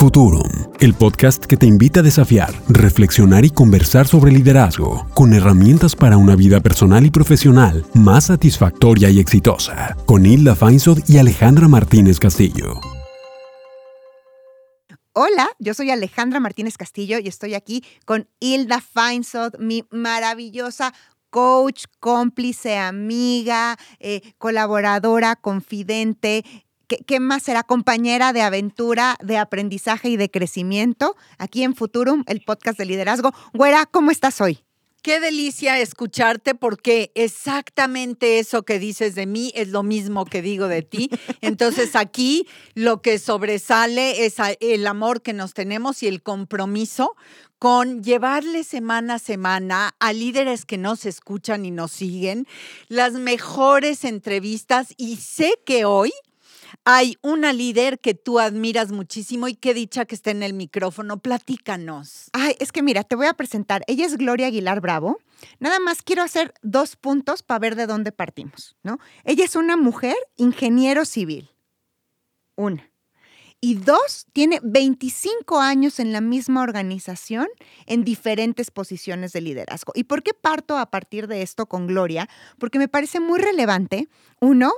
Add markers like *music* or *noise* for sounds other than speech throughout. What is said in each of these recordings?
Futurum, el podcast que te invita a desafiar, reflexionar y conversar sobre liderazgo, con herramientas para una vida personal y profesional más satisfactoria y exitosa, con Hilda Feinsod y Alejandra Martínez Castillo. Hola, yo soy Alejandra Martínez Castillo y estoy aquí con Hilda Feinsod, mi maravillosa coach, cómplice, amiga, eh, colaboradora, confidente, ¿Qué, más será? Compañera de aventura, de aprendizaje y de crecimiento aquí en Futurum, el podcast de liderazgo. Güera, ¿cómo estás hoy? Qué delicia escucharte porque exactamente eso que dices de mí es lo mismo que digo de ti. Entonces aquí lo que sobresale es el amor que nos tenemos y el compromiso con llevarle semana a semana a líderes que nos escuchan y nos siguen las mejores entrevistas y sé que hoy hay una líder que tú admiras muchísimo y qué dicha que esté en el micrófono. Platícanos. Ay, es que mira, te voy a presentar. Ella es Gloria Aguilar Bravo. Nada más quiero hacer dos puntos para ver de dónde partimos, ¿no? Ella es una mujer ingeniero civil. Una. Y dos, tiene 25 años en la misma organización en diferentes posiciones de liderazgo. ¿Y por qué parto a partir de esto con Gloria? Porque me parece muy relevante, uno,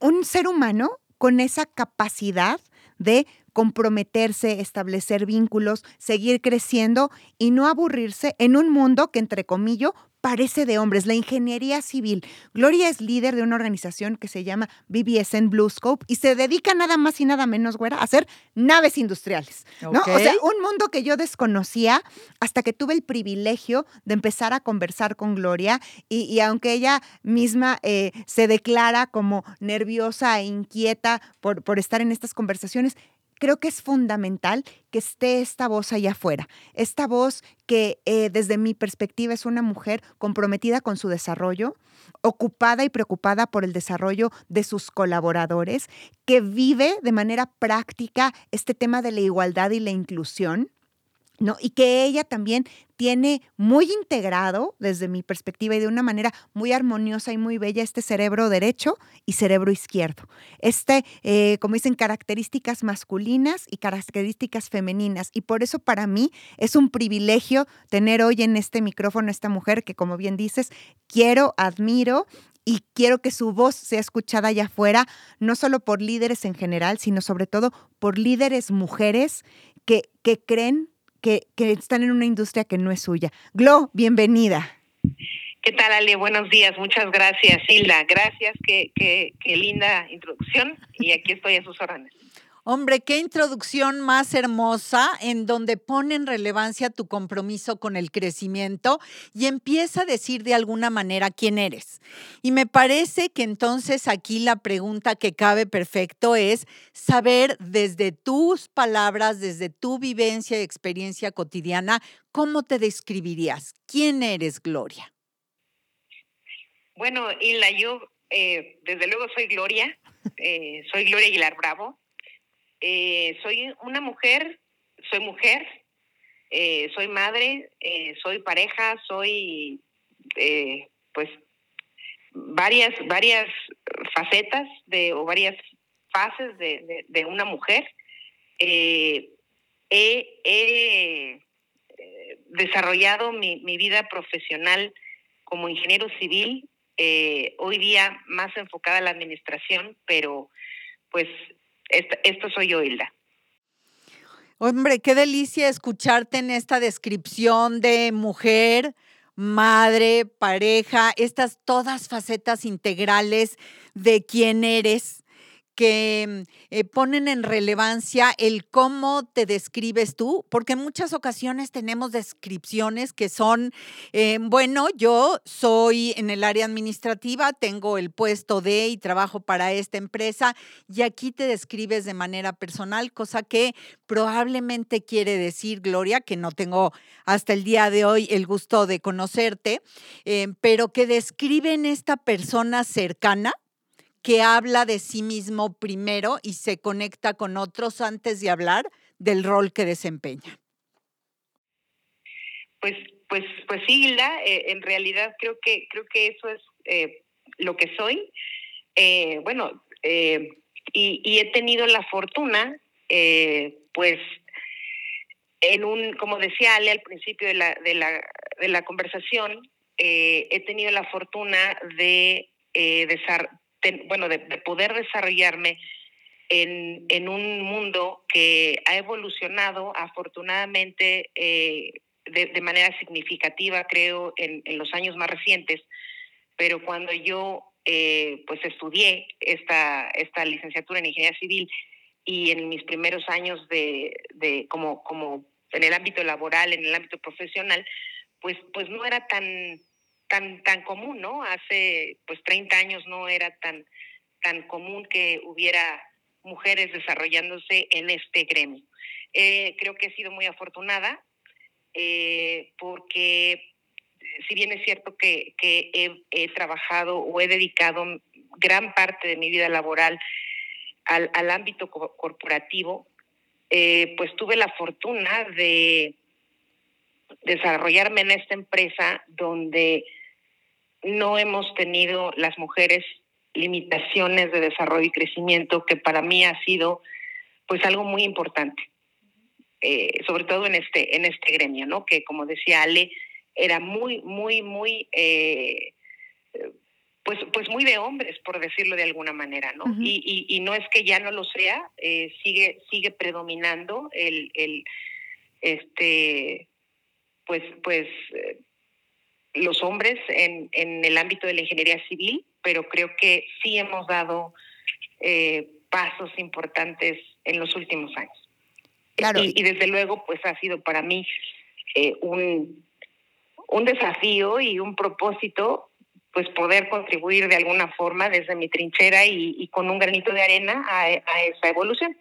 un ser humano con esa capacidad de comprometerse, establecer vínculos, seguir creciendo y no aburrirse en un mundo que, entre comillas, parece de hombres, la ingeniería civil. Gloria es líder de una organización que se llama BBSN Blue Scope y se dedica nada más y nada menos, güera, a hacer naves industriales. ¿no? O sea, un mundo que yo desconocía hasta que tuve el privilegio de empezar a conversar con Gloria y, aunque ella misma eh, se declara como nerviosa e inquieta por, por estar en estas conversaciones, creo que es fundamental que esté esta voz allá afuera, esta voz que eh, desde mi perspectiva es una mujer comprometida con su desarrollo, ocupada y preocupada por el desarrollo de sus colaboradores, que vive de manera práctica este tema de la igualdad y la inclusión ¿no? Y que ella también tiene muy integrado, desde mi perspectiva y de una manera muy armoniosa y muy bella, este cerebro derecho y cerebro izquierdo. Este, eh, como dicen, características masculinas y características femeninas. Y por eso para mí es un privilegio tener hoy en este micrófono a esta mujer que, como bien dices, quiero, admiro y quiero que su voz sea escuchada allá afuera, no solo por líderes en general, sino sobre todo por líderes mujeres que, que creen que, están en una industria que no es suya. Glo, bienvenida. ¿Qué tal, Ale? Buenos días. Muchas gracias, Hilda. Gracias. Qué, qué, qué linda introducción. Y aquí estoy a sus órdenes. Hombre, qué introducción más hermosa en donde pone en relevancia tu compromiso con el crecimiento y empieza a decir de alguna manera quién eres. Y me parece que entonces aquí la pregunta que cabe perfecto es saber desde tus palabras, desde tu vivencia y experiencia cotidiana, cómo te describirías. ¿Quién eres, Gloria? Bueno, Hilda, yo eh, desde luego soy Gloria, eh, soy Gloria Aguilar Bravo eh, soy una mujer, soy mujer, eh, soy madre, eh, soy pareja, soy pues varias, varias facetas de, o varias fases de, una mujer. he, desarrollado mi, mi, vida profesional como ingeniero civil, hoy día más enfocada a la administración, pero pues esto, soy yo, Hilda. Hombre, qué delicia escucharte en esta descripción de mujer, madre, pareja, estas todas facetas integrales de quién eres que mm, eh, ponen en relevancia el cómo te describes tú, porque en muchas ocasiones tenemos descripciones que son, eh, bueno, yo soy en el área administrativa, tengo el puesto de y trabajo para esta empresa y aquí te describes de manera personal, cosa que probablemente quiere decir, Gloria, que no tengo hasta el día de hoy el gusto de conocerte, eh, pero que describen esta persona cercana que habla de sí mismo primero y se conecta con otros antes de hablar del rol que desempeña. Pues, pues, pues sí, Hilda, eh, en realidad creo que, creo que eso es eh, lo que soy. Eh, bueno, y, he tenido la fortuna pues en un, como decía Ale al principio de la, de la, de la conversación, he tenido la fortuna de, eh, bueno, de, poder desarrollarme en, en, un mundo que ha evolucionado afortunadamente eh, de, de, manera significativa, creo, en, en, los años más recientes. Pero cuando yo pues estudié esta, esta licenciatura en ingeniería civil y en mis primeros años de, de como, como en el ámbito laboral, en el ámbito profesional, pues, pues no era tan, tan, tan común, ¿no? Hace pues 30 años no era tan, tan común que hubiera mujeres desarrollándose en este gremio. Eh, creo que he sido muy afortunada eh, porque si bien es cierto que, que he, trabajado o he dedicado gran parte de mi vida laboral al, al ámbito corporativo, eh, pues tuve la fortuna de desarrollarme en esta empresa donde no hemos tenido las mujeres limitaciones de desarrollo y crecimiento que para mí ha sido pues algo muy importante eh, sobre todo en este en este gremio no que como decía Ale era muy muy muy eh, pues, pues muy de hombres, por decirlo de alguna manera, ¿no? y, y, no es que ya no lo sea, eh, sigue, sigue predominando el, el este, pues, pues eh, los hombres en, en el ámbito de la ingeniería civil, pero creo que sí hemos dado eh, pasos importantes en los últimos años. Claro. Y, y, desde luego, pues ha sido para mí un, un desafío y un propósito pues poder contribuir de alguna forma desde mi trinchera y, con un granito de arena a, esa evolución.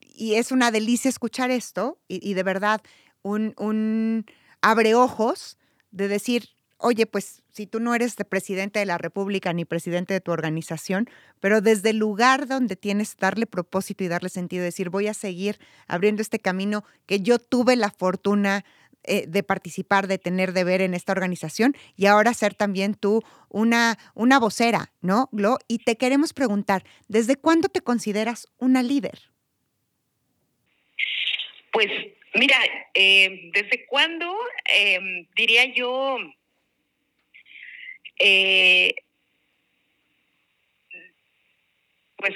Y es una delicia escuchar esto y, de verdad un, un abre ojos de decir, oye, pues si tú no eres de presidente de la República ni presidente de tu organización, pero desde el lugar donde tienes darle propósito y darle sentido, decir, voy a seguir abriendo este camino que yo tuve la fortuna eh, de participar, de tener de ver en esta organización y ahora ser también tú una, una vocera, ¿no, Glo? Y te queremos preguntar, ¿desde cuándo te consideras una líder? Pues mira, eh, ¿desde cuándo? Em, diría yo, eh, pues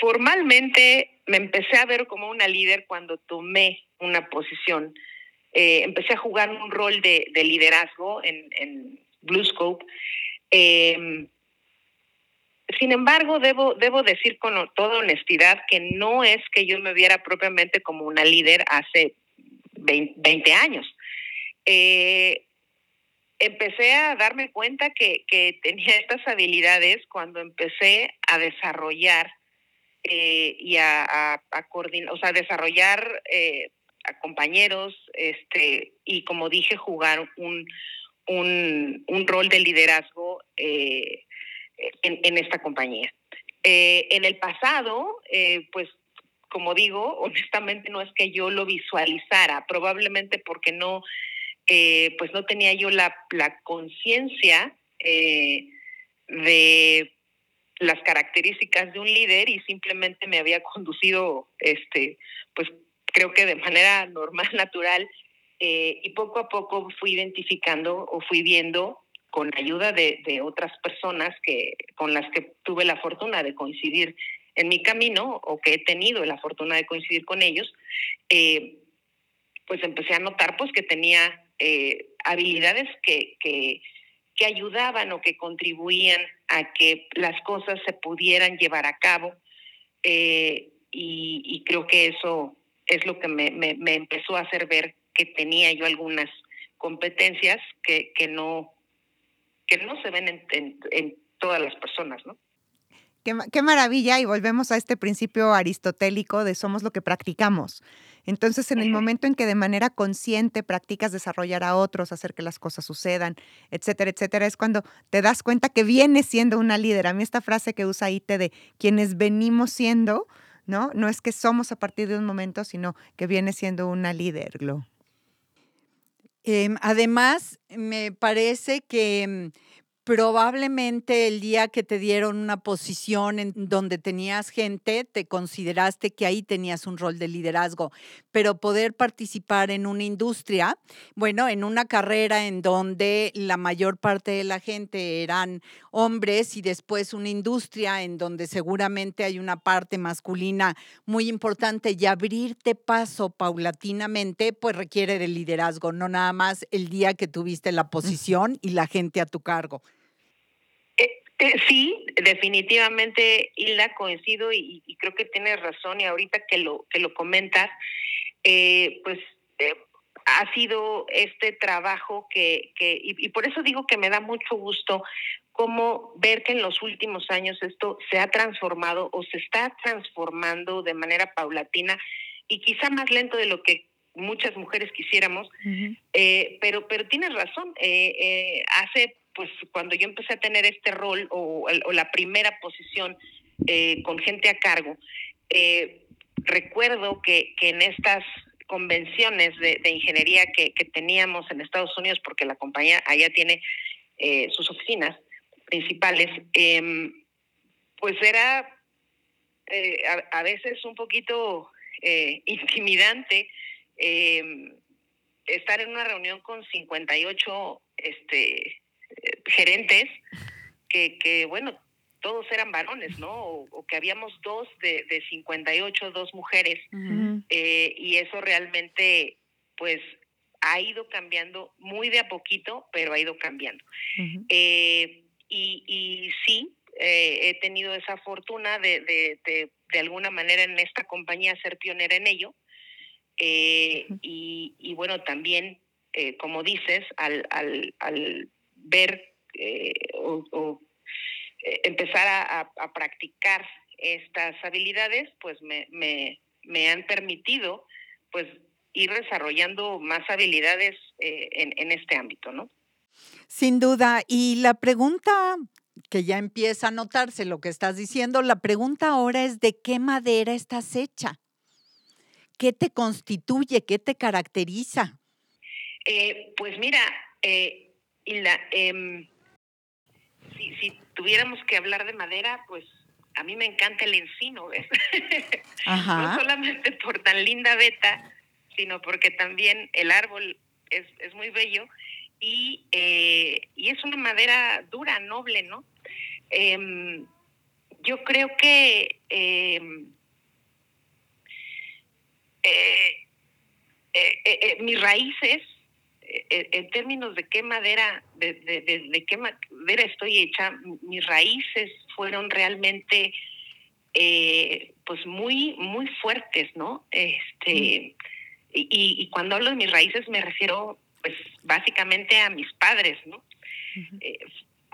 formalmente me empecé a ver como una líder cuando tomé una posición eh, empecé a jugar un rol de, liderazgo en, en Bluescope. Eh, sin embargo, debo, debo decir con toda honestidad que no es que yo me viera propiamente como una líder hace 20, años. Eh, empecé a darme cuenta que, tenía estas habilidades cuando empecé a desarrollar y a, coordinar, o sea, desarrollar a compañeros este, y, como dije, jugar un, un, rol de liderazgo eh, en, esta compañía. Eh, en el pasado, eh, pues como digo, *laughs* honestamente no es que yo lo visualizara, probablemente porque no, pues no tenía yo la, la conciencia de las características de un líder y simplemente me había conducido, este, pues creo que de manera *laughs* normal, natural, eh, y poco a poco fui identificando o fui viendo con ayuda de, otras personas que, con las que tuve la fortuna de coincidir en mi camino o que he tenido la fortuna de coincidir con ellos, eh, pues empecé a notar pues que tenía eh, habilidades que, que, ayudaban o que contribuían a que las cosas se pudieran llevar a cabo y, y, creo que eso es lo que me, me, empezó a hacer ver que tenía yo algunas competencias que, que no que no se ven en, en, todas las personas, ¿no? Qué, qué, maravilla, y volvemos a este principio aristotélico de somos lo que practicamos. Entonces, en el momento en que de manera consciente practicas desarrollar a otros, hacer que las cosas sucedan, etcétera, etcétera, es cuando te das cuenta que vienes siendo una líder. A mí esta frase que usa Ite de quienes venimos siendo, ¿no? No es que somos a partir de un momento, sino que viene siendo una líder, Glo. Em, además, me parece que em, probablemente el día que te dieron una posición en donde tenías gente, te consideraste que ahí tenías un rol de liderazgo, pero poder participar en una industria, bueno, en una carrera en donde la mayor parte de la gente eran hombres y después una industria en donde seguramente hay una parte masculina muy importante y abrirte paso paulatinamente, pues requiere de liderazgo, no nada más el día que tuviste la posición y la gente a tu cargo. Eh, sí, definitivamente, Hilda, coincido y, creo que tienes razón y ahorita que lo, que lo comentas, eh, pues eh, ha sido este trabajo que, que y, por eso digo que me da mucho gusto cómo ver que en los últimos años esto se ha transformado o se está transformando de manera paulatina y quizá más lento de lo que muchas mujeres quisiéramos, pero pero tienes razón. hace pues cuando yo empecé a tener este rol o, la primera posición eh, con gente a cargo, eh, recuerdo que, en estas convenciones de, ingeniería que, teníamos en Estados Unidos, porque la compañía allá tiene eh, sus oficinas principales, em, pues era a, veces un poquito *laughs* intimidante em, estar en una reunión con 58 este, gerentes que, que, bueno, todos eran varones, ¿no? O, que habíamos dos de, de 58, dos mujeres. Eh, y eso realmente, pues, ha ido cambiando muy de a poquito, pero ha ido cambiando. Eh, y, y, sí, eh, he tenido esa fortuna de, de, de, de, alguna manera en esta compañía ser pionera en ello. y, y, bueno, también, como dices, al, al, al ver eh, o, eh, empezar a, practicar estas habilidades, pues me, me, han permitido pues ir desarrollando más habilidades eh, en, en este ámbito, ¿no? Sin duda. Y la pregunta que ya empieza a notarse lo que estás diciendo, la pregunta ahora es de qué madera estás hecha. ¿Qué te constituye? ¿Qué te caracteriza? pues mira, eh, la, em, si, tuviéramos que hablar de madera, pues a mí me encanta el encino, ¿ves? *laughs* no solamente por tan linda beta, sino porque también el árbol es, es muy bello y, eh, y es una madera dura, noble, ¿no? Em, yo creo que em, eh, eh, mis raíces eh, en términos de qué madera, de, de, qué madera estoy hecha, mis raíces fueron realmente eh, pues muy, muy fuertes, ¿no? Este, y, y, cuando hablo de mis raíces me refiero pues básicamente a mis padres, ¿no? Eh,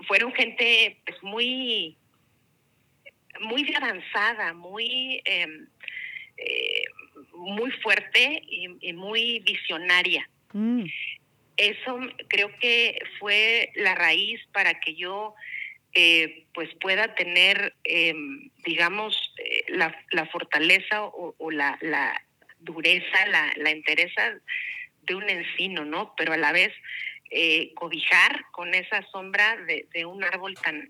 fueron gente pues muy, muy avanzada, muy, em, muy fuerte y, muy visionaria. Mm eso creo que fue la raíz para que yo eh, pues pueda tener, em, digamos, eh, la, la, fortaleza o, la, la, dureza, la, la entereza de un encino, ¿no? Pero a la vez eh, cobijar con esa sombra de, de, un árbol tan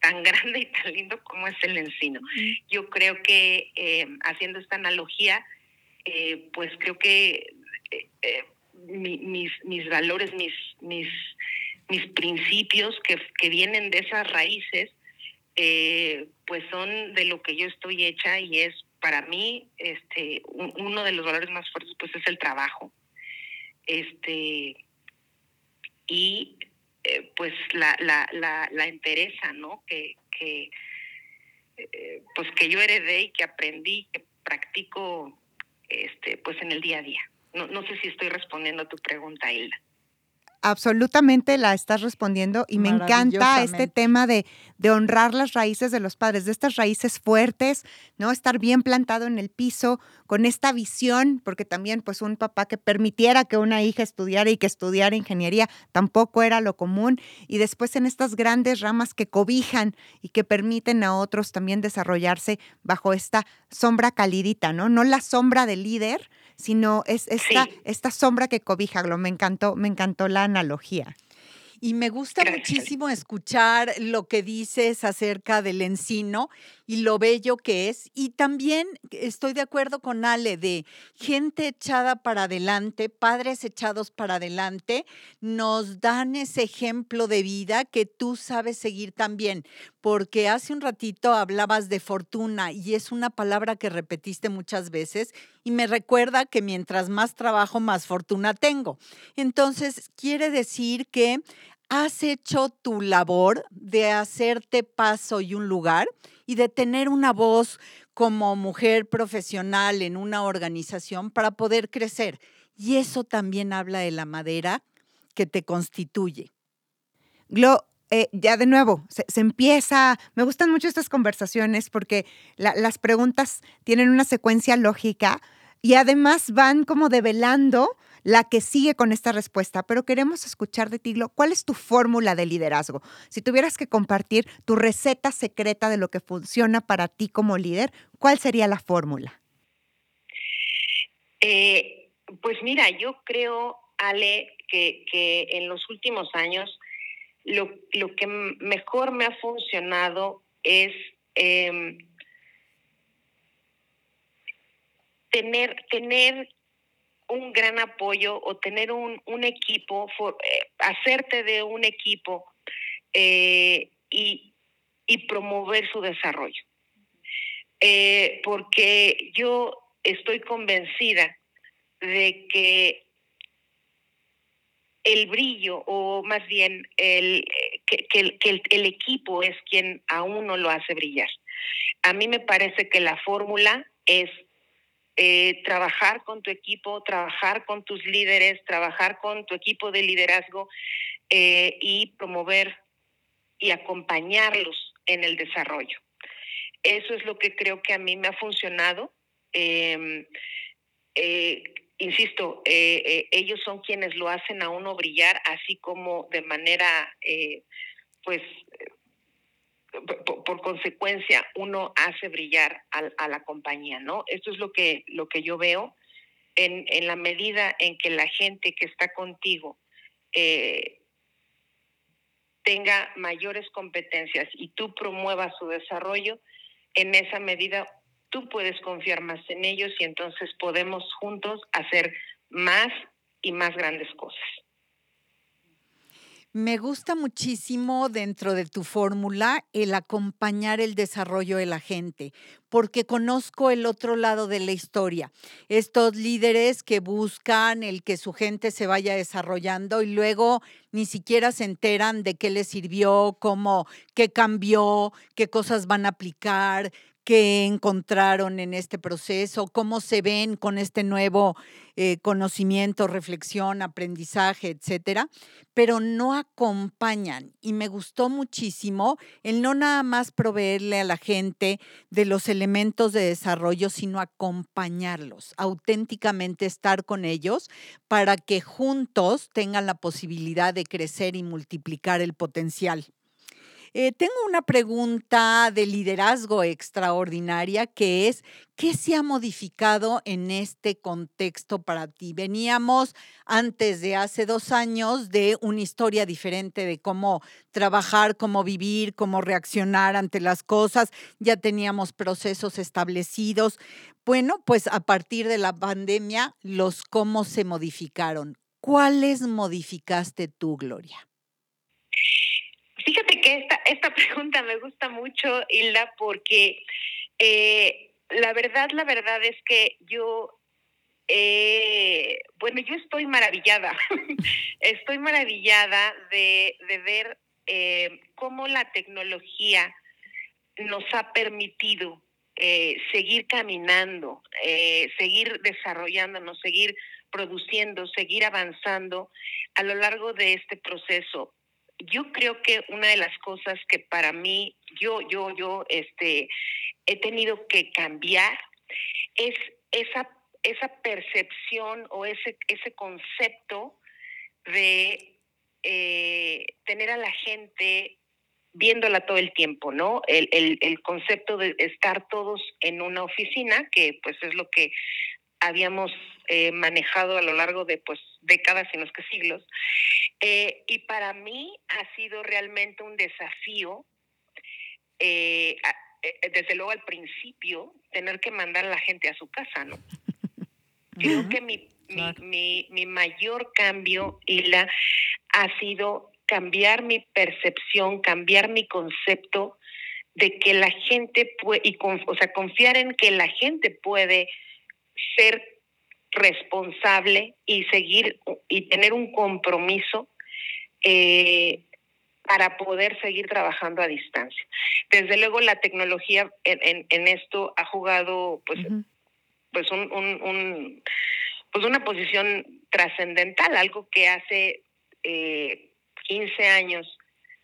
tan *laughs* grande y tan lindo como es el encino. Yo creo que em, haciendo esta analogía, pues creo que mis, mis valores, mis, mis, mis principios que, que vienen de esas raíces, eh, pues son de lo que yo estoy hecha y es para mí este uno de los valores más fuertes pues es el trabajo. Este y eh, pues la, la, la, la entereza no que, que eh, pues que yo heredé y que aprendí que practico este pues en el día a día no, no sé si estoy respondiendo a tu pregunta, Hilda absolutamente la estás respondiendo y me encanta este tema de, de, honrar las raíces de los padres, de estas raíces fuertes, ¿no? Estar bien plantado en el piso, con esta visión, porque también pues un papá que permitiera que una hija estudiara y que estudiara ingeniería tampoco era lo común y después en estas grandes ramas que cobijan y que permiten a otros también desarrollarse bajo esta sombra calidita, ¿no? No la sombra del líder, sino es esta, esta sombra que cobija, me encantó, me encantó la analogía. y me gusta muchísimo escuchar lo que dices acerca del encino y lo bello que es. Y también estoy de acuerdo con Ale de gente echada para adelante, padres echados para adelante, nos dan ese ejemplo de vida que tú sabes seguir también, porque hace un ratito hablabas de fortuna y es una palabra que repetiste muchas veces y me recuerda que mientras más trabajo, más fortuna tengo. Entonces, quiere decir que has hecho tu labor de hacerte paso y un lugar y de tener una voz como mujer profesional en una organización para poder crecer. Y eso también habla de la madera que te constituye. Glo, eh, ya de nuevo, se, empieza, me gustan mucho estas conversaciones porque las preguntas tienen una secuencia lógica y además van como develando la que sigue con esta respuesta, pero queremos escuchar de ti, ¿cuál es tu fórmula de liderazgo? Si tuvieras que compartir tu receta secreta de lo que funciona para ti como líder, ¿cuál sería la fórmula? Eh, pues mira, yo creo, Ale, que, en los últimos años lo, que mejor me ha funcionado es em, tener, tener un gran apoyo o tener un, equipo, eh, hacerte de un equipo eh, y, promover su desarrollo. Eh, porque yo estoy convencida de que el brillo, o más bien el, que, el, equipo es quien a uno lo hace brillar. A mí me parece que la fórmula es eh, trabajar con tu equipo, trabajar con tus líderes, trabajar con tu equipo de liderazgo eh, y promover y acompañarlos en el desarrollo. Eso es lo que creo que a mí me ha funcionado. Em, eh, insisto, ellos son quienes lo hacen a uno brillar, así como de manera, pues, por, consecuencia uno hace brillar a, la compañía, ¿no? Esto es lo que, lo que yo veo en, en la medida en que la gente que está contigo eh, tenga mayores competencias y tú promuevas su desarrollo, en esa medida tú puedes confiar más en ellos y entonces podemos juntos hacer más y más grandes cosas. Me gusta muchísimo dentro de tu fórmula el acompañar el desarrollo de la gente, porque conozco el otro lado de la historia. Estos líderes que buscan el que su gente se vaya desarrollando y luego ni siquiera se enteran de qué les sirvió, cómo, qué cambió, qué cosas van a aplicar, qué encontraron en este proceso, cómo se ven con este nuevo eh, conocimiento, reflexión, aprendizaje, etcétera, pero no acompañan. Y me gustó muchísimo el no nada más proveerle a la gente de los elementos de desarrollo, sino acompañarlos, auténticamente estar con ellos para que juntos tengan la posibilidad de crecer y multiplicar el potencial. Eh, tengo una pregunta de liderazgo extraordinaria que es, ¿qué se ha modificado en este contexto para ti? Veníamos antes de hace dos años de una historia diferente de cómo trabajar, cómo vivir, cómo reaccionar ante las cosas, ya teníamos procesos establecidos. Bueno, pues a partir de la pandemia, los cómo se modificaron. ¿Cuáles modificaste tú, Gloria? Fíjate que esta, esta *laughs* pregunta me gusta mucho, Hilda, porque eh, la verdad, la verdad es que yo, eh, bueno, yo estoy maravillada, *laughs* estoy maravillada de, ver eh, cómo la tecnología nos ha permitido seguir caminando, seguir desarrollándonos, seguir produciendo, seguir avanzando a lo largo de este proceso yo creo que una de las cosas que para mí, yo, yo, yo, este, he tenido que cambiar es esa, esa percepción o ese, ese concepto de eh, tener a la gente viéndola todo el tiempo, ¿no? El, el, el, concepto de estar todos en una oficina, que pues es lo que habíamos eh, manejado a lo largo de pues décadas, y no es que siglos, Eh, y para mí ha sido realmente un desafío, eh, eh, desde luego al principio, tener que mandar a la gente a su casa, ¿no? *laughs* Creo que mi, mi, mi, mayor cambio, Hila, ha sido cambiar mi percepción, cambiar mi concepto de que la gente puede, y o sea, confiar en que la gente puede ser responsable y seguir y tener un compromiso eh, para poder seguir trabajando a distancia. Desde luego la tecnología en, en, esto ha jugado pues, pues un, un, pues una posición trascendental, algo que hace eh, 15 años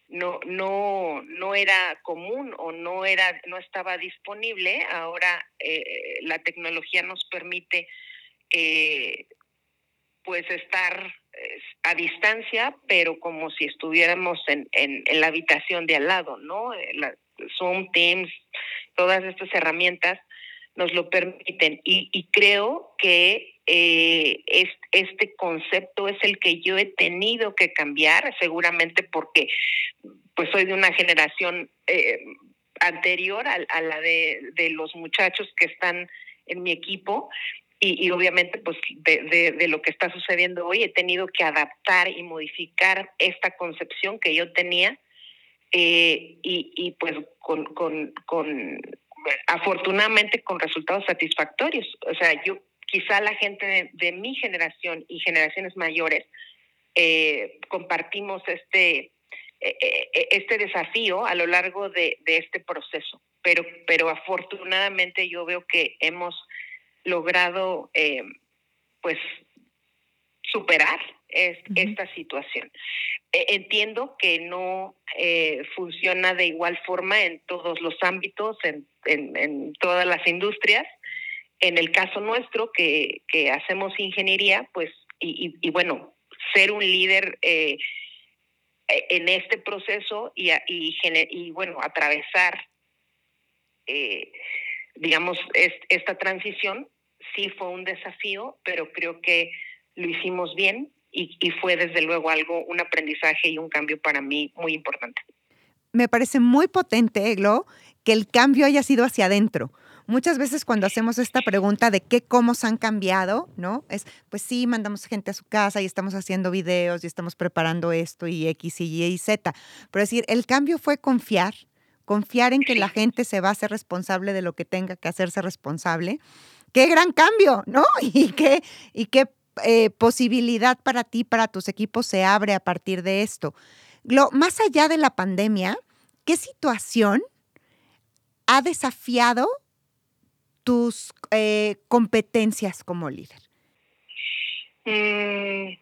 no, no, no era común o no era, no estaba disponible. Ahora eh, la tecnología nos permite eh, pues estar eh, a distancia, pero como si estuviéramos en, en, la habitación de al lado, ¿no? La, Zoom, Teams, todas estas herramientas nos lo permiten. Y, creo que eh, este concepto es el que yo he tenido que cambiar, seguramente porque pues soy de una generación eh, anterior a, la de, los muchachos que están en mi equipo y, obviamente pues de, de, lo que está sucediendo hoy he tenido que adaptar y modificar esta concepción que yo tenía eh, y, pues con, con, con afortunadamente con resultados satisfactorios. O sea, yo quizá la gente de, mi generación y generaciones mayores eh, compartimos este, eh, eh, este desafío a lo largo de, este proceso, pero, pero afortunadamente yo veo que hemos logrado pues superar esta situación. E, entiendo que no funciona de igual forma en todos los ámbitos, en, en todas las industrias, en el caso nuestro, que, que hacemos ingeniería, pues, y, y, bueno, ser un líder eh, en este proceso y, y, y bueno, atravesar, eh, digamos, esta transición, sí fue un desafío, pero creo que lo hicimos bien y, y fue desde luego algo, un aprendizaje y un cambio para mí muy importante. Me parece muy potente, Glo, que el cambio haya sido hacia adentro Muchas veces cuando hacemos esta pregunta de qué cómo se han cambiado, ¿no? Es, pues sí, mandamos gente a su casa y estamos haciendo videos y estamos preparando esto y X y Y y Z. Pero decir, el cambio fue confiar, confiar en que la gente se va a ser responsable de lo que tenga que hacerse responsable. Qué gran cambio, ¿no? *laughs* Y qué, y qué eh, posibilidad para ti, para tus equipos se abre a partir de esto. más allá de la pandemia, ¿qué situación ha desafiado tus eh, competencias como líder? Mm,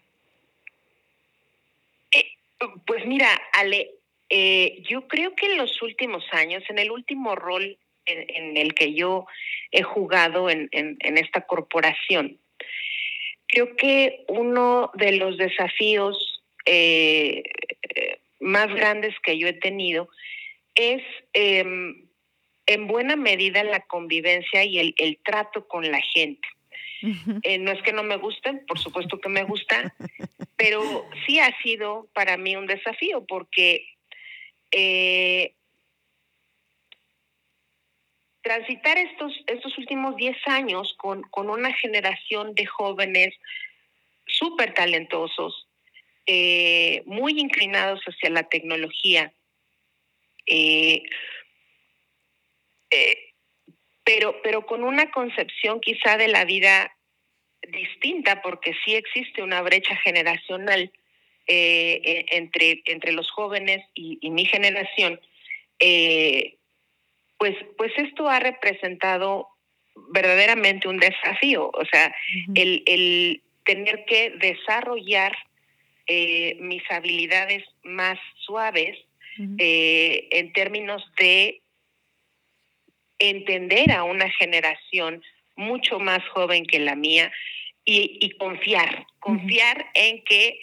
eh, pues mira, Ale, eh, yo creo que en los últimos años, en el último rol en, el que yo he jugado en, esta corporación, creo que uno de los desafíos más grandes que yo he tenido es em, en buena medida la convivencia y el, el trato con la gente. Eh, no es que no me gusten, por supuesto que me gusta, pero sí ha sido para mí un desafío porque eh, transitar estos, estos últimos 10 años con, con una generación de jóvenes súper talentosos, eh, muy inclinados hacia la tecnología, eh, eh, pero, pero con una concepción quizá de la vida distinta, porque sí existe una brecha generacional e, entre, entre los jóvenes y, mi generación, pues, pues esto ha representado verdaderamente un desafío, o sea, el, el, tener que desarrollar mis habilidades más suaves en términos de entender a una generación mucho más joven que la mía y, confiar, confiar en que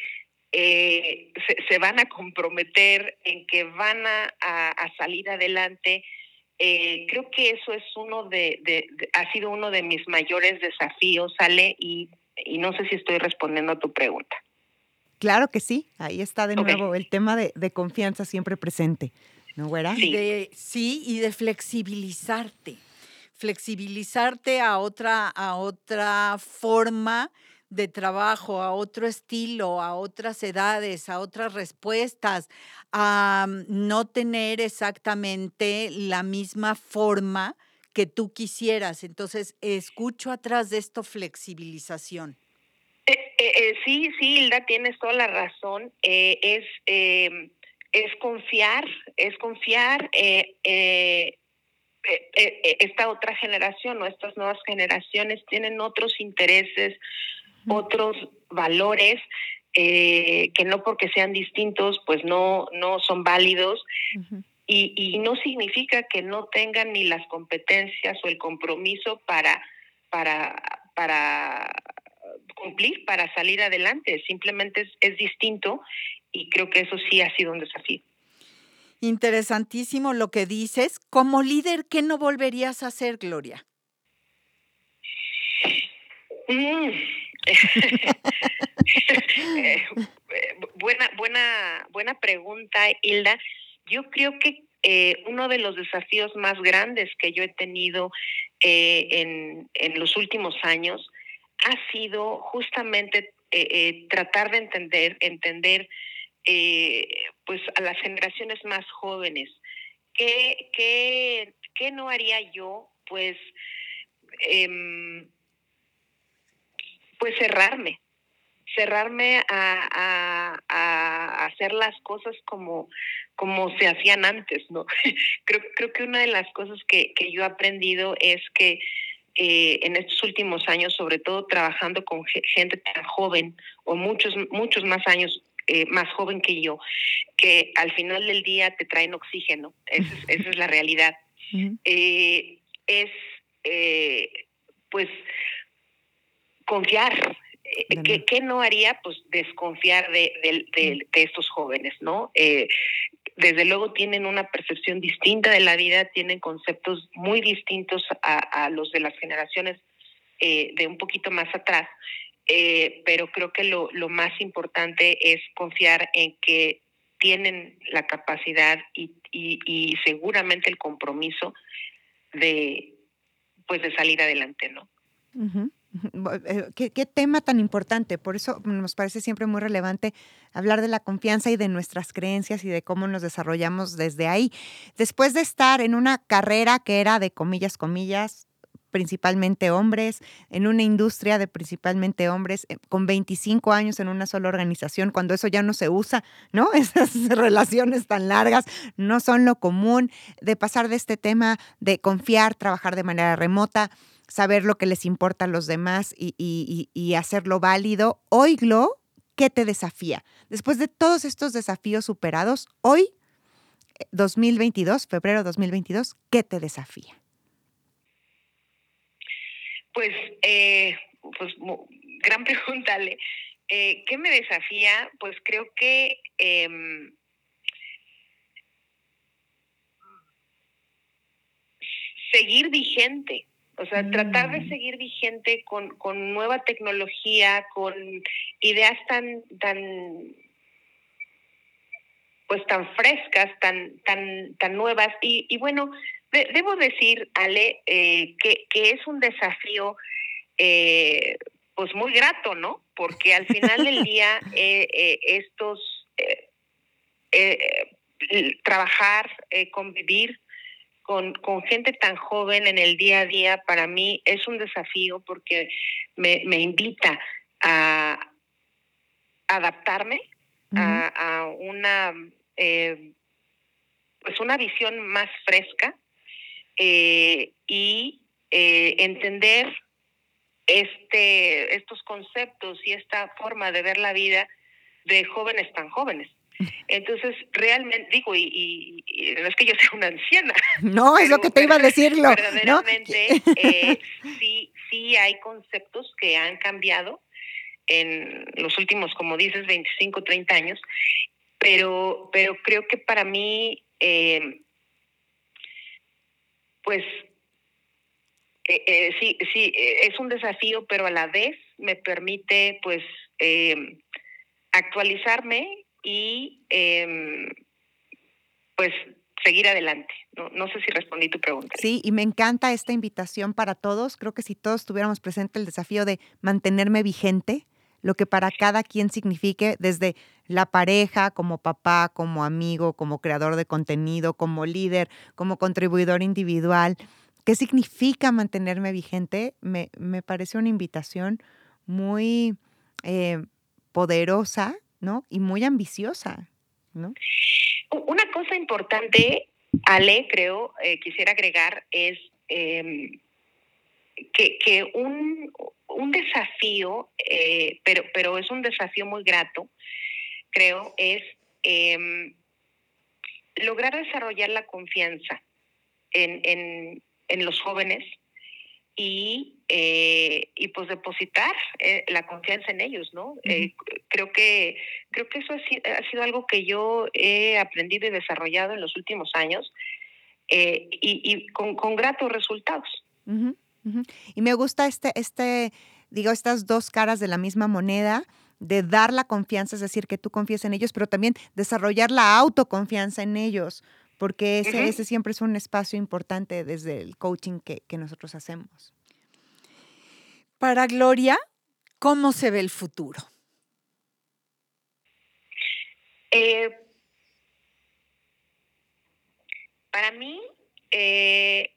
eh, se, van a comprometer, en que van a, salir adelante. Eh, creo que eso es uno de, ha sido uno de mis mayores desafíos, Ale, y, y no sé si estoy respondiendo a tu pregunta. Claro que sí, ahí está de nuevo el tema de, confianza siempre presente, ¿no, güera? Sí. sí, y de flexibilizarte, flexibilizarte a otra, a otra forma de trabajo, a otro estilo, a otras edades, a otras respuestas, a mm, no tener exactamente la misma forma que tú quisieras. Entonces, escucho atrás de esto flexibilización. Eh, eh, eh, sí, sí, Hilda, tienes toda la razón. es, em, es confiar, es confiar. esta otra generación o estas nuevas generaciones tienen otros intereses, otros valores que no porque sean distintos, pues no, no son válidos. y, y, no significa que no tengan ni las competencias o el compromiso para, para, para cumplir, para salir adelante. Simplemente es, distinto y creo que eso sí ha sido un desafío. Interesantísimo lo que dices. Como líder, ¿qué no volverías a hacer, Gloria? Mm. *laughs* buena, buena, buena pregunta, Hilda. Yo creo que eh, uno de los desafíos más grandes que yo he tenido eh, en, en los últimos años ha sido justamente eh, eh, tratar de entender, entender eh, pues a las generaciones más jóvenes. ¿Qué, qué, qué no haría yo? Pues, em, pues cerrarme, cerrarme a, a, hacer las cosas como, como se hacían antes, ¿no? *laughs* creo, creo que una de las cosas que, que yo he aprendido es que eh, en estos últimos años, sobre todo trabajando con gente tan joven o muchos, muchos más años eh, más joven que yo, que al final del día te traen oxígeno. Esa es, la realidad. *laughs* Eh, es, pues, confiar. ¿Qué, no haría? Pues desconfiar de, de, de estos jóvenes, ¿no? desde luego tienen una percepción distinta de la vida, tienen conceptos muy distintos a, los de las generaciones eh, de un poquito más atrás, eh, pero creo que lo, más importante es confiar en que tienen la capacidad y, seguramente el compromiso de pues de salir adelante, ¿no? Eh, ¿Qué, tema tan importante. Por eso nos parece siempre muy relevante hablar de la confianza y de nuestras creencias y de cómo nos desarrollamos desde ahí. Después de estar en una carrera que era de comillas, comillas, principalmente hombres, en una industria de principalmente hombres, eh, con 25 años en una sola organización, cuando eso ya no se usa, ¿no? *laughs* Esas relaciones tan largas no son lo común, de pasar de este tema de confiar, trabajar de manera remota, saber lo que les importa a los demás y, hacerlo válido. Hoy, Glo, ¿qué te desafía? Después de todos estos desafíos superados, hoy, 2022, eh, febrero 2022, ¿qué te desafía? Pues, eh, pues gran *laughs* pregunta. Eh, ¿Qué me desafía? Pues creo que em, seguir vigente, o sea, tratar de mm. seguir vigente con, con nueva tecnología, con ideas tan, tan, pues tan frescas, tan, tan, tan nuevas. Y, y bueno, debo decir, Ale, eh, que, que, es un desafío eh, pues muy grato, ¿no? Porque al final del *laughs* día eh, estos trabajar, convivir con, con, gente tan joven en el día a día, para mí es un desafío porque me, me invita a adaptarme a, una, eh, pues una visión más fresca eh, y eh, entender este, estos conceptos y esta forma de ver la vida de jóvenes tan jóvenes. Entonces, realmente, digo, y, no es que yo *laughs* sea una anciana. No, es lo que te iba a decirlo. Verdaderamente, *laughs* eh, sí, sí hay conceptos que han cambiado en los últimos, como dices, 25, 30 años, pero, pero creo que para mí, eh, pues, eh, sí, sí, es un desafío, pero a la vez me permite, pues, actualizarme y em, pues seguir adelante. No, no, sé si respondí tu pregunta. Sí, y me encanta esta invitación para todos. Creo que si todos tuviéramos presente el desafío de mantenerme vigente, lo que para cada quien signifique, desde la pareja, como papá, como amigo, como creador de contenido, como líder, como contribuidor individual, ¿qué significa mantenerme vigente? Me, me parece una invitación muy eh, poderosa, ¿no? Y muy ambiciosa, ¿no? Una cosa importante, Ale, creo, eh, quisiera agregar, es em, que, un, desafío, eh, pero, pero es un desafío muy grato, creo, es em, lograr desarrollar la confianza en, en los jóvenes y, eh, y pues depositar eh, la confianza en ellos, ¿no? Eh, creo que creo que eso ha, sido algo que yo he aprendido y desarrollado en los últimos años y, con, con, gratos resultados. Y me gusta este, este, digo, estas dos caras de la misma moneda de dar la confianza, es decir, que tú confíes en ellos, pero también desarrollar la autoconfianza en ellos, porque ese, ese siempre es un espacio importante desde el coaching que, nosotros hacemos. Para Gloria, ¿cómo se ve el futuro? Eh, para mí, eh,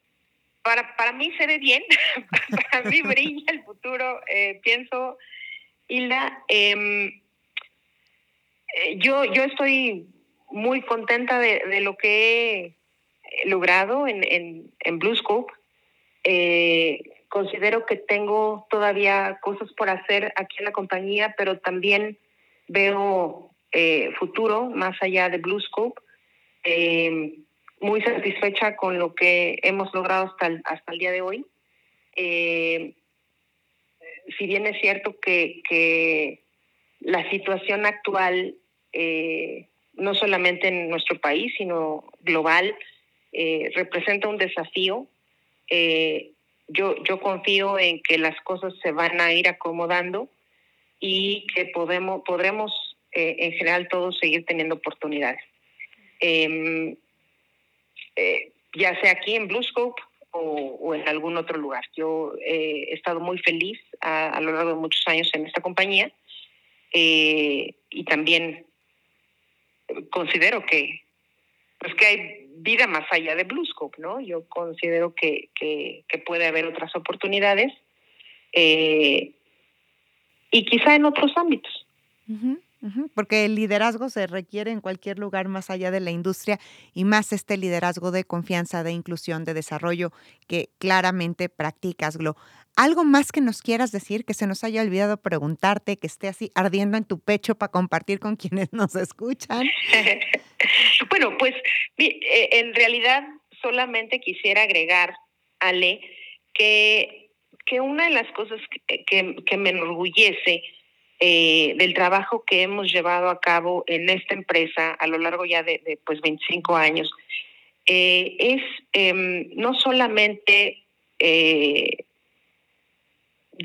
para, para mí se ve bien, *laughs* para mí brilla el futuro. Eh, pienso, Hilda, em, yo, yo estoy muy contenta de, lo que he logrado en, en, en Blue Scope. Eh, considero que tengo todavía cosas por hacer aquí en la compañía, pero también veo eh, futuro más allá de Blue Scope. Eh, muy satisfecha con lo que hemos logrado hasta el, hasta el día de hoy. si bien es cierto que, que la situación actual eh, no solamente en nuestro país, sino global, eh, representa un desafío. Eh, yo, yo confío en que las cosas se van a ir acomodando y que podemos, podremos eh, en general todos seguir teniendo oportunidades. Em, ya sea aquí en Bluescope o, o, en algún otro lugar. Yo he estado muy feliz a, a, lo largo de muchos años en esta compañía y también considero que, pues que hay vida más allá de Bluescope, ¿no? Yo considero que, que, puede haber otras oportunidades eh, y quizá en otros ámbitos. porque el liderazgo se requiere en cualquier lugar más allá de la industria y más este liderazgo de confianza, de inclusión, de desarrollo que claramente practicas, Glo. ¿Algo más que nos quieras decir, que se nos haya olvidado preguntarte, que esté así ardiendo en tu pecho para compartir con *laughs* quienes nos escuchan? *laughs* bueno, pues eh, en realidad solamente quisiera agregar, Ale, que, que una de las cosas que, me enorgullece eh, del trabajo que hemos llevado a cabo en esta empresa a lo largo ya de, pues 25 años, eh, es em, no solamente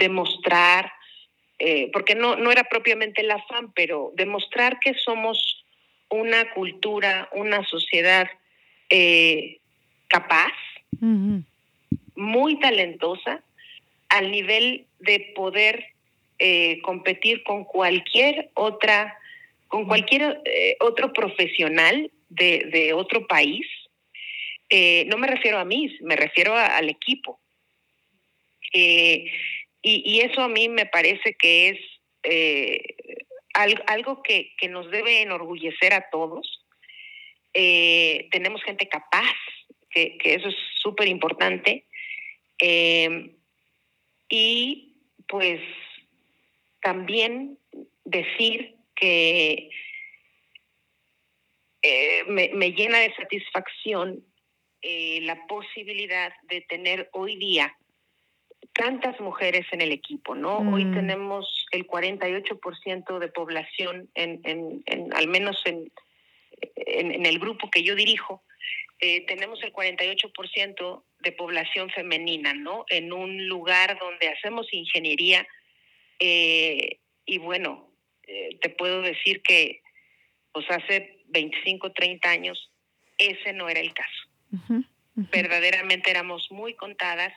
demostrar, eh, porque no, no era propiamente el afán, pero demostrar que somos una cultura, una sociedad eh, capaz, muy talentosa, al nivel de poder eh, competir con cualquier otra, con cualquier otro profesional de, de otro país. no me refiero a mí, me refiero al equipo. Y, eso a mí me parece que es eh, algo que, nos debe enorgullecer a todos. Eh, tenemos gente capaz, que, eso es súper importante. Eh, y pues también decir que me, me, llena de satisfacción la posibilidad de tener hoy día tantas mujeres en el equipo, ¿no? Hoy mm. tenemos el 48% de población, en, en, al menos en, en, el grupo que yo dirijo, eh, tenemos el 48% de población femenina, ¿no? En un lugar donde hacemos ingeniería eh, y bueno, eh, te puedo decir que pues hace 25, 30 años ese no era el caso. Verdaderamente éramos muy contadas,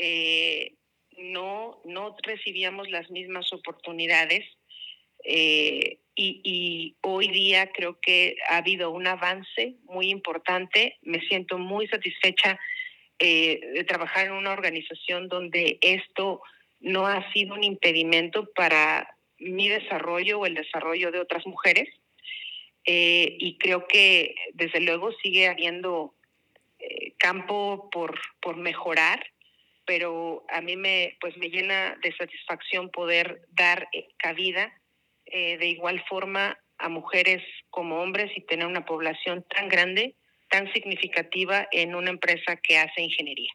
eh, no, no recibíamos las mismas oportunidades eh, y, hoy día creo que ha habido un avance muy importante. Me siento muy satisfecha eh, de trabajar en una organización donde esto no ha sido un impedimento para mi desarrollo o el desarrollo de otras mujeres. Y creo que desde luego sigue habiendo campo por, por mejorar, pero a mí me, pues me llena de satisfacción poder dar cabida eh, de igual forma a mujeres como hombres y tener una población tan grande, tan significativa en una empresa que hace ingeniería.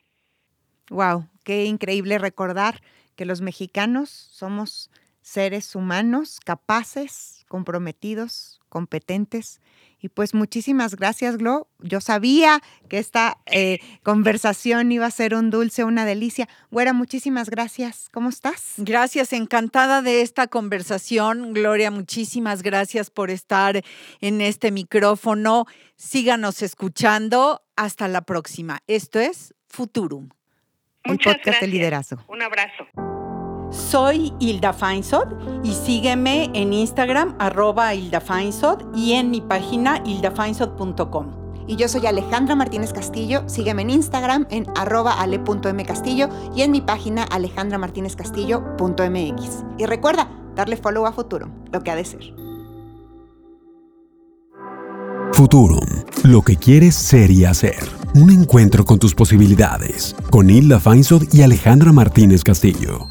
Wow, qué increíble recordar que los mexicanos somos seres humanos capaces, comprometidos, competentes y pues muchísimas gracias, Glo. Yo sabía que esta eh, conversación iba a ser un dulce, una delicia. Güera, muchísimas gracias. ¿Cómo estás? Gracias, encantada de esta conversación. Gloria, muchísimas gracias por estar en este micrófono. Síganos escuchando. Hasta la próxima. Esto es Futurum. el podcast de liderazgo. Un abrazo. Soy Hilda Feinsod y sígueme en Instagram arroba Hilda Feinsod y en mi página hildafeinsod.com. Y yo soy Alejandra Martínez Castillo. Sígueme en Instagram en arroba ale.mcastillo y en mi página alejandramartinezcastillo.mx. Y recuerda, darle follow a Futurum, lo que ha de ser. Futurum, lo que quieres ser y hacer. Un encuentro con tus posibilidades. Con Hilda Feinsod y Alejandra Martínez Castillo.